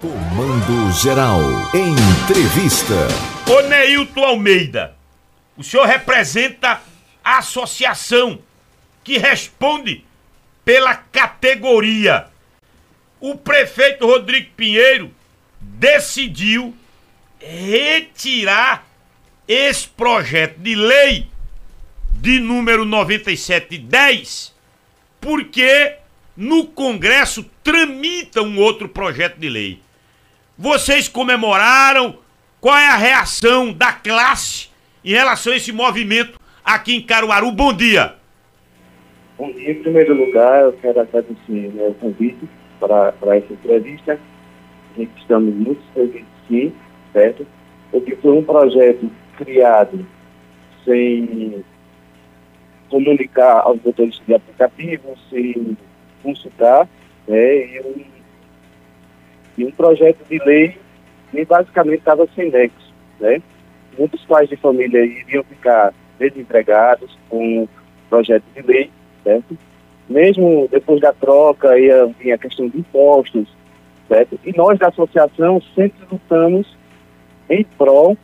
Comando Geral. Entrevista. Ô Neilton Almeida, o senhor representa a associação que responde pela categoria. O prefeito Rodrigo Pinheiro decidiu retirar esse projeto de lei de número 9710 porque no Congresso tramita um outro projeto de lei. Vocês comemoraram? Qual é a reação da classe em relação a esse movimento aqui em Caruaru? Bom dia. Bom dia. Em primeiro lugar, eu quero agradecer né, o convite para, para essa entrevista. Estamos muito felizes sim, certo? Porque foi um projeto criado sem comunicar aos motoristas de aplicativo, sem consultar, né, e um e um projeto de lei que basicamente estava sem nexo, né? Muitos pais de família iriam ficar desempregados com o projeto de lei, certo? Mesmo depois da troca, ia vir a questão de impostos, certo? E nós da associação sempre lutamos em prol,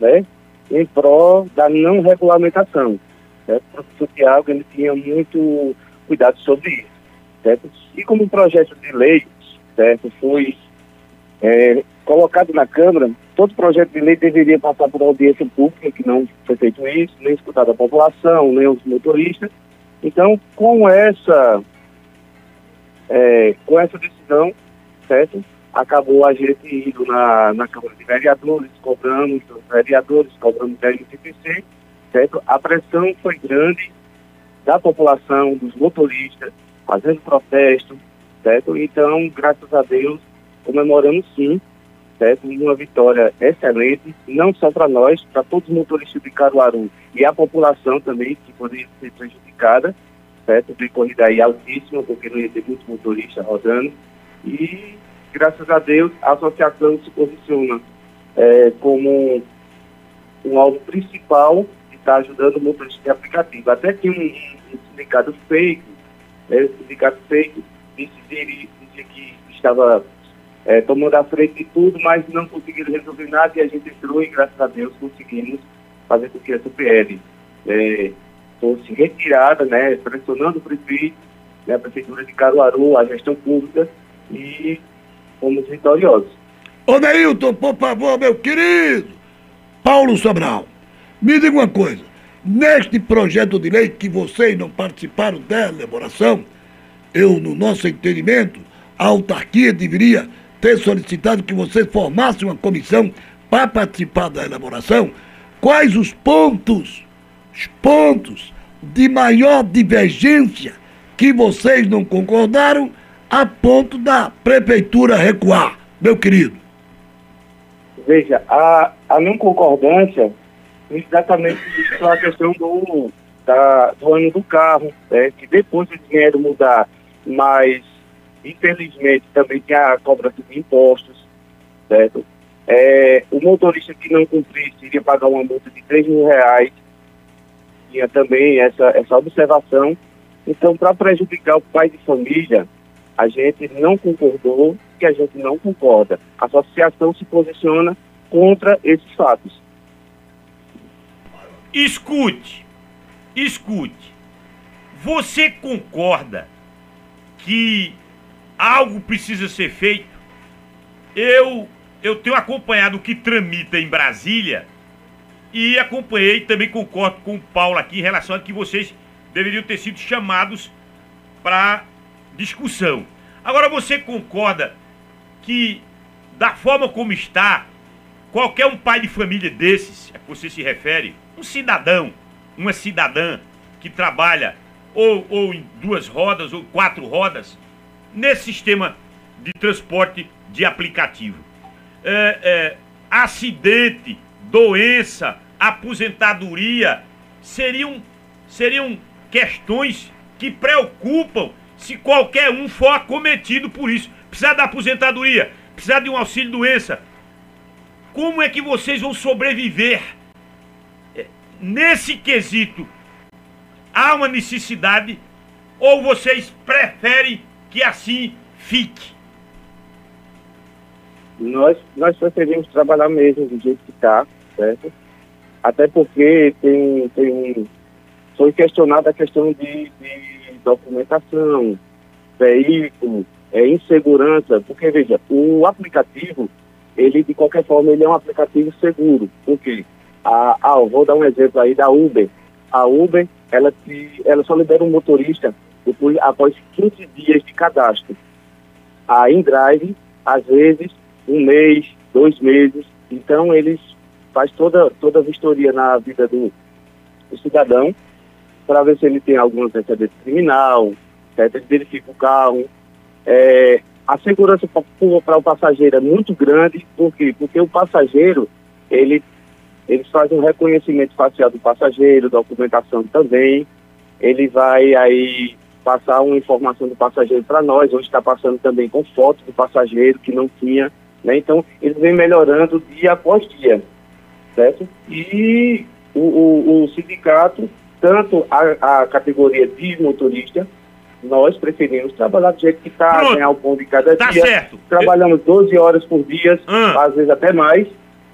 né? Em prol da não regulamentação, certo? O professor Tiago, ele tinha muito cuidado sobre isso, certo? E como um projeto de lei, certo? Foi é, colocado na Câmara, todo projeto de lei deveria passar por audiência pública, que não foi feito isso, nem escutado a população, nem os motoristas. Então, com essa, é, com essa decisão, certo? Acabou a gente indo na, na Câmara de Vereadores, cobramos dos vereadores, cobramos da MCPC, certo? A pressão foi grande da população, dos motoristas, fazendo protesto, certo? Então, graças a Deus, comemoramos sim, certo? Uma vitória excelente, não só para nós, para todos os motoristas de Caruaru e a população também, que poderia ser prejudicada, certo? De corrida aí altíssima, porque não ia ter muitos motoristas rodando. E, graças a Deus, a associação se posiciona é, como um alvo principal de estar ajudando o motorista de aplicativo. Até que um, um sindicato fake, né, sindicato fake, disse, disse que estava é, tomando a frente de tudo, mas não conseguiram resolver nada e a gente entrou e, graças a Deus, conseguimos fazer com que essa PL é, fosse retirada, né, pressionando o prefeito, né, a Prefeitura de Caruaru, a gestão pública e fomos vitoriosos. Ô Neilton, por favor, meu querido Paulo Sobral, me diga uma coisa. Neste projeto de lei que vocês não participaram da elaboração, eu, no nosso entendimento, a autarquia deveria ter solicitado que vocês formassem uma comissão para participar da elaboração, quais os pontos, os pontos de maior divergência que vocês não concordaram a ponto da prefeitura recuar, meu querido? Veja, a, a não concordância exatamente a questão do, da, do ano do carro, né, que depois de dinheiro mudar, mas Infelizmente, também tem a cobrança de impostos, certo? É, o motorista que não cumprisse iria pagar uma multa de 3 mil reais. Tinha também essa, essa observação. Então, para prejudicar o pai de família, a gente não concordou que a gente não concorda. A associação se posiciona contra esses fatos. Escute, escute. Você concorda que algo precisa ser feito. Eu eu tenho acompanhado o que tramita em Brasília e acompanhei também concordo com o Paulo aqui em relação a que vocês deveriam ter sido chamados para discussão. Agora você concorda que da forma como está, qualquer um pai de família desses, a que você se refere, um cidadão, uma cidadã que trabalha ou, ou em duas rodas ou quatro rodas, nesse sistema de transporte de aplicativo. É, é, acidente, doença, aposentadoria seriam, seriam questões que preocupam se qualquer um for acometido por isso. Precisar da aposentadoria, precisar de um auxílio doença. Como é que vocês vão sobreviver? É, nesse quesito, há uma necessidade ou vocês preferem que assim fique. Nós, nós preferimos trabalhar mesmo do jeito que está, certo? Até porque tem, tem, foi questionada a questão de, de documentação, veículo, é, insegurança, porque veja, o aplicativo, ele de qualquer forma, ele é um aplicativo seguro. Por quê? A, ah, vou dar um exemplo aí da Uber. A Uber, ela, te, ela só libera um motorista depois, após 15 dias de cadastro. A InDrive, às vezes, um mês, dois meses. Então, eles faz toda, toda a vistoria na vida do, do cidadão para ver se ele tem algum antecedente criminal, certo? ele verifica o carro. É, a segurança para o passageiro é muito grande, por quê? Porque o passageiro, ele, eles fazem um reconhecimento facial do passageiro, documentação também, ele vai aí passar uma informação do passageiro para nós, hoje está passando também com fotos do passageiro que não tinha, né? Então, eles vem melhorando dia após dia certo? E o, o, o sindicato, tanto a, a, categoria de motorista, nós preferimos trabalhar do jeito que está, ganhar o pão de cada tá dia. certo. Trabalhamos 12 horas por dia, ah. às vezes até mais.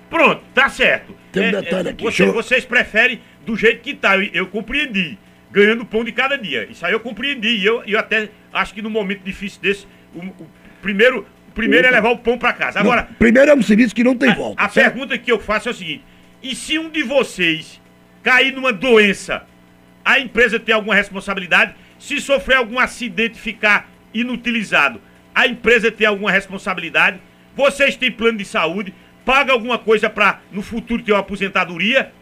Pronto, tá certo. Tem um é, detalhe é, aqui. Você, vocês preferem do jeito que está, eu, eu compreendi. Ganhando pão de cada dia. Isso aí eu compreendi. E eu, eu até acho que no momento difícil desse, o, o primeiro, Primeiro é levar o pão para casa. Agora. Não, primeiro é um serviço que não tem a, volta. A certo? pergunta que eu faço é o seguinte: e se um de vocês cair numa doença, a empresa tem alguma responsabilidade? Se sofrer algum acidente e ficar inutilizado, a empresa tem alguma responsabilidade? Vocês têm plano de saúde? Paga alguma coisa para no futuro ter uma aposentadoria?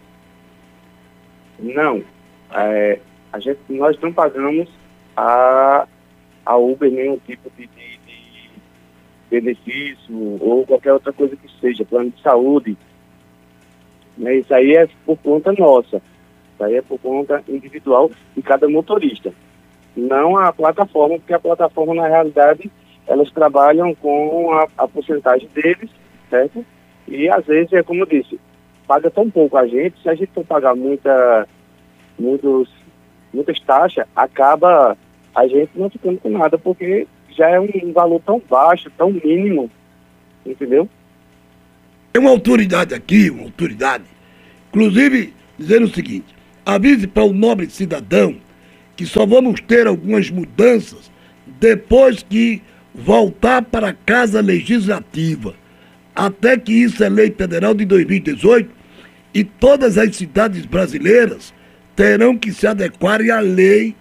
Não. É, a gente, nós não pagamos a, a Uber nenhum tipo de, de benefício ou qualquer outra coisa que seja, plano de saúde. Né? Isso aí é por conta nossa. Isso aí é por conta individual de cada motorista. Não a plataforma, porque a plataforma, na realidade, elas trabalham com a, a porcentagem deles, certo? E às vezes, é como eu disse, paga tão pouco a gente, se a gente for pagar muita, muitos, muitas taxas, acaba a gente não ficando com nada, porque já é um valor tão baixo, tão mínimo, entendeu? Tem uma autoridade aqui, uma autoridade, inclusive dizendo o seguinte: avise para o nobre cidadão que só vamos ter algumas mudanças depois que voltar para a Casa Legislativa. Até que isso é lei federal de 2018 e todas as cidades brasileiras terão que se adequarem à lei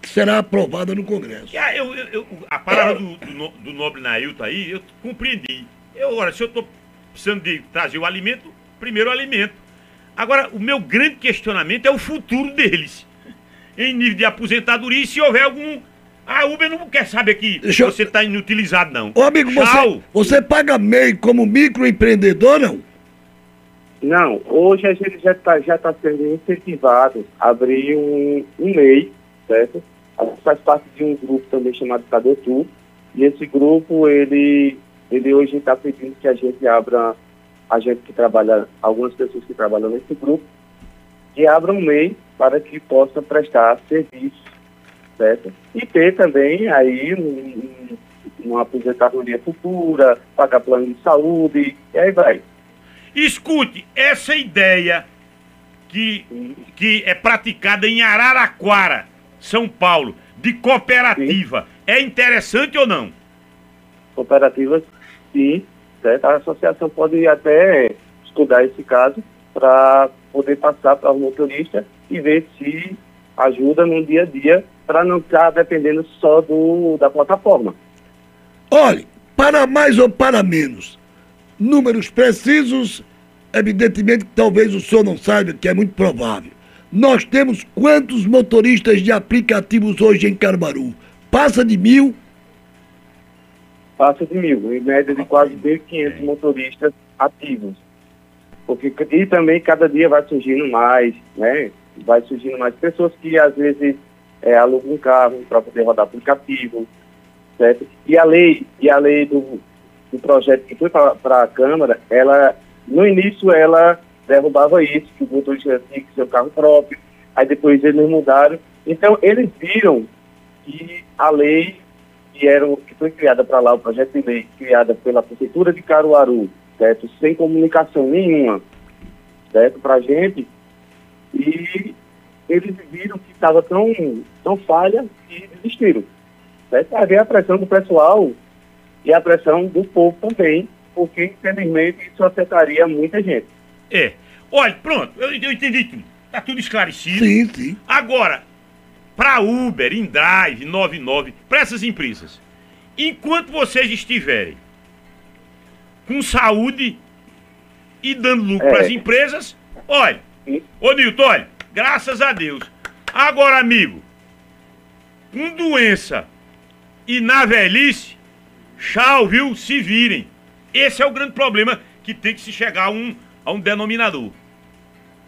que será aprovada no Congresso. Ah, eu, eu, eu, a palavra do, do, do nobre Nailton aí, eu compreendi. Eu, agora, se eu estou precisando de trazer o alimento, primeiro o alimento. Agora, o meu grande questionamento é o futuro deles. Em nível de aposentadoria, e se houver algum. A Uber não quer saber que Deixa você está inutilizado, não. Ô, amigo, você, você paga MEI como microempreendedor, não? Não, hoje a gente já está já tá sendo incentivado a abrir um, um MEI, certo? A gente faz parte de um grupo também chamado Cadetu, e esse grupo, ele, ele hoje está pedindo que a gente abra, a gente que trabalha, algumas pessoas que trabalham nesse grupo, que abra um MEI para que possa prestar serviço, certo? E ter também aí um, uma aposentadoria futura, pagar plano de saúde, e aí vai. Escute, essa ideia que, que é praticada em Araraquara, são Paulo, de cooperativa, sim. é interessante ou não? Cooperativa, sim. Certo? A associação pode até estudar esse caso para poder passar para o motorista e ver se ajuda no dia a dia para não estar dependendo só do, da plataforma. Olhe, para mais ou para menos, números precisos, evidentemente talvez o senhor não saiba, que é muito provável. Nós temos quantos motoristas de aplicativos hoje em Carbaru? Passa de mil? Passa de mil, em média de quase 1.500 motoristas ativos. Porque, e também cada dia vai surgindo mais, né? Vai surgindo mais pessoas que às vezes é, alugam um carro para poder rodar aplicativo, certo? E a lei, e a lei do, do projeto que foi para a Câmara, ela, no início, ela derrubava isso, que o motorista tinha que ser o carro próprio, aí depois eles mudaram. Então, eles viram que a lei que, era, que foi criada para lá, o projeto de lei criada pela Prefeitura de Caruaru, certo? Sem comunicação nenhuma, certo? Para a gente. E eles viram que estava tão, tão falha e desistiram. Certo? Havia a pressão do pessoal e a pressão do povo também, porque infelizmente isso afetaria muita gente. É. Olha, pronto, eu, eu entendi tudo. Tá tudo esclarecido. Sim, sim. Agora, para Uber, InDrive, 99, para essas empresas, enquanto vocês estiverem com saúde e dando lucro É. para as empresas, olha, Sim. ô Nilton, olha, graças a Deus. Agora, amigo, com doença e na velhice, tchau, viu? Se virem. Esse é o grande problema que tem que se chegar a um, a um denominador.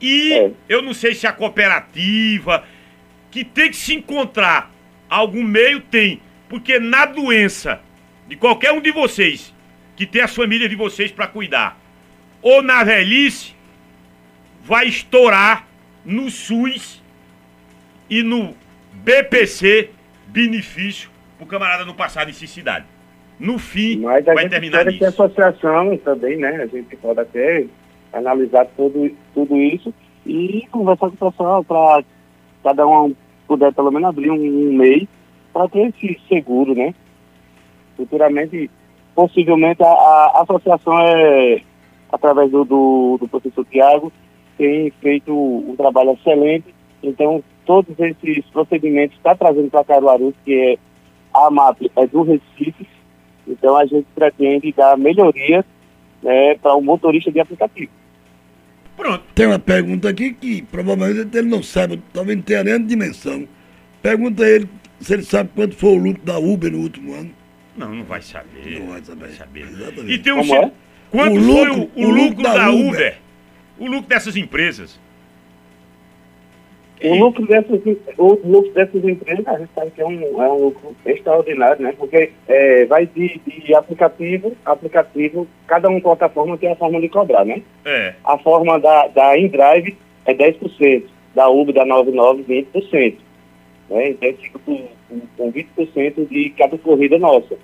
E É. eu não sei se a cooperativa, que tem que se encontrar algum meio, tem. Porque na doença de qualquer um de vocês, que tem as famílias de vocês para cuidar, ou na velhice, vai estourar no SUS e no BPC benefício pro camarada não passar necessidade. No fim, Mas a vai gente terminar espera que a nisso. associação também, né? A gente pode até analisar tudo, tudo isso e conversar com o pessoal para cada um puder pelo menos abrir um, um MEI para ter esse seguro, né? Futuramente, possivelmente, a, a associação é, através do, do, do professor Tiago, tem feito um trabalho excelente. Então, todos esses procedimentos está trazendo para Caruaru, que é a MAP é do Recife, então a gente pretende dar melhorias né, para o motorista de aplicativo. Pronto. Tem uma pergunta aqui que provavelmente ele não sabe, talvez não tenha nem a dimensão. Pergunta a ele se ele sabe quanto foi o lucro da Uber no último ano. Não, não vai saber. Não vai saber. Exatamente. E tem um. Como é? Quanto O foi lucro- o, o o lucro lucro da, da Uber? Uber? O lucro dessas empresas? O lucro dessas, o lucro dessas empresas, a gente sabe que é um, é um lucro extraordinário, né? Porque é, vai de, de aplicativo, aplicativo, cada uma plataforma tem a forma de cobrar, né? É. A forma da, da InDrive é 10%, da Uber da 99, 20%. Né? Então fica com, com, com 20% de cada corrida nossa.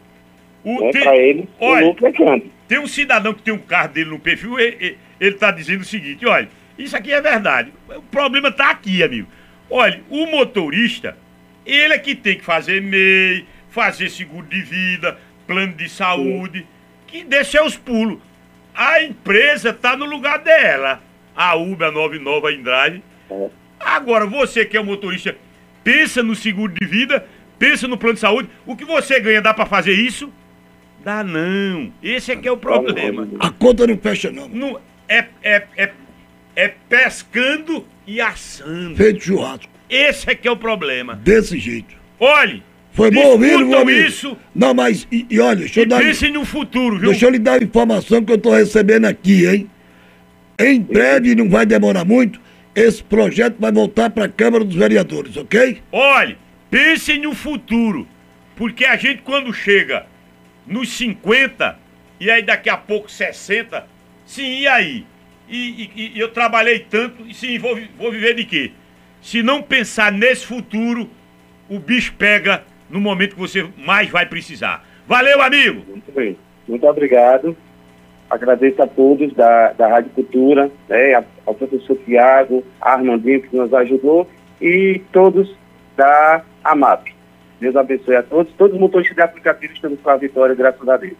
O, Né? tem, Para olha, o lucro é grande. tem um cidadão que tem um carro dele no perfil, ele está dizendo o seguinte: olha, isso aqui é verdade. O problema está aqui, amigo. Olha, o motorista, ele é que tem que fazer MEI, fazer seguro de vida, plano de saúde, que dê seus pulos. A empresa está no lugar dela. A Uber, a 99, a Indrive. É. Agora, você que é um motorista, pensa no seguro de vida, pensa no plano de saúde. O que você ganha dá para fazer isso? Dá não. Esse é que é o problema. A conta não fecha, não. Não, é, é, é, é pescando e assando. Feito churrasco. Esse é que é o problema. Desse jeito. Olhe, Foi bom ouvir, meu amigo. isso Não, mas, e, e olha, deixa e eu, dar, pensem no futuro, viu? deixa eu lhe dar a informação que eu estou recebendo aqui, hein? Em breve, não vai demorar muito, esse projeto vai voltar para a Câmara dos Vereadores, ok? Olhe, pensem no futuro. Porque a gente quando chega nos 50, e aí daqui a pouco 60, sim, e aí? E, e- e eu trabalhei tanto, e sim, vou, vou viver de quê? Se não pensar nesse futuro, o bicho pega no momento que você mais vai precisar. Valeu, amigo! Muito bem. Muito obrigado. Agradeço a todos da, da Rádio Cultura, né, ao professor Tiago, a Armandinho que nos ajudou e todos da AMAP. Deus abençoe a todos. Todos os motoristas de aplicativo estão com a vitória, graças a Deus.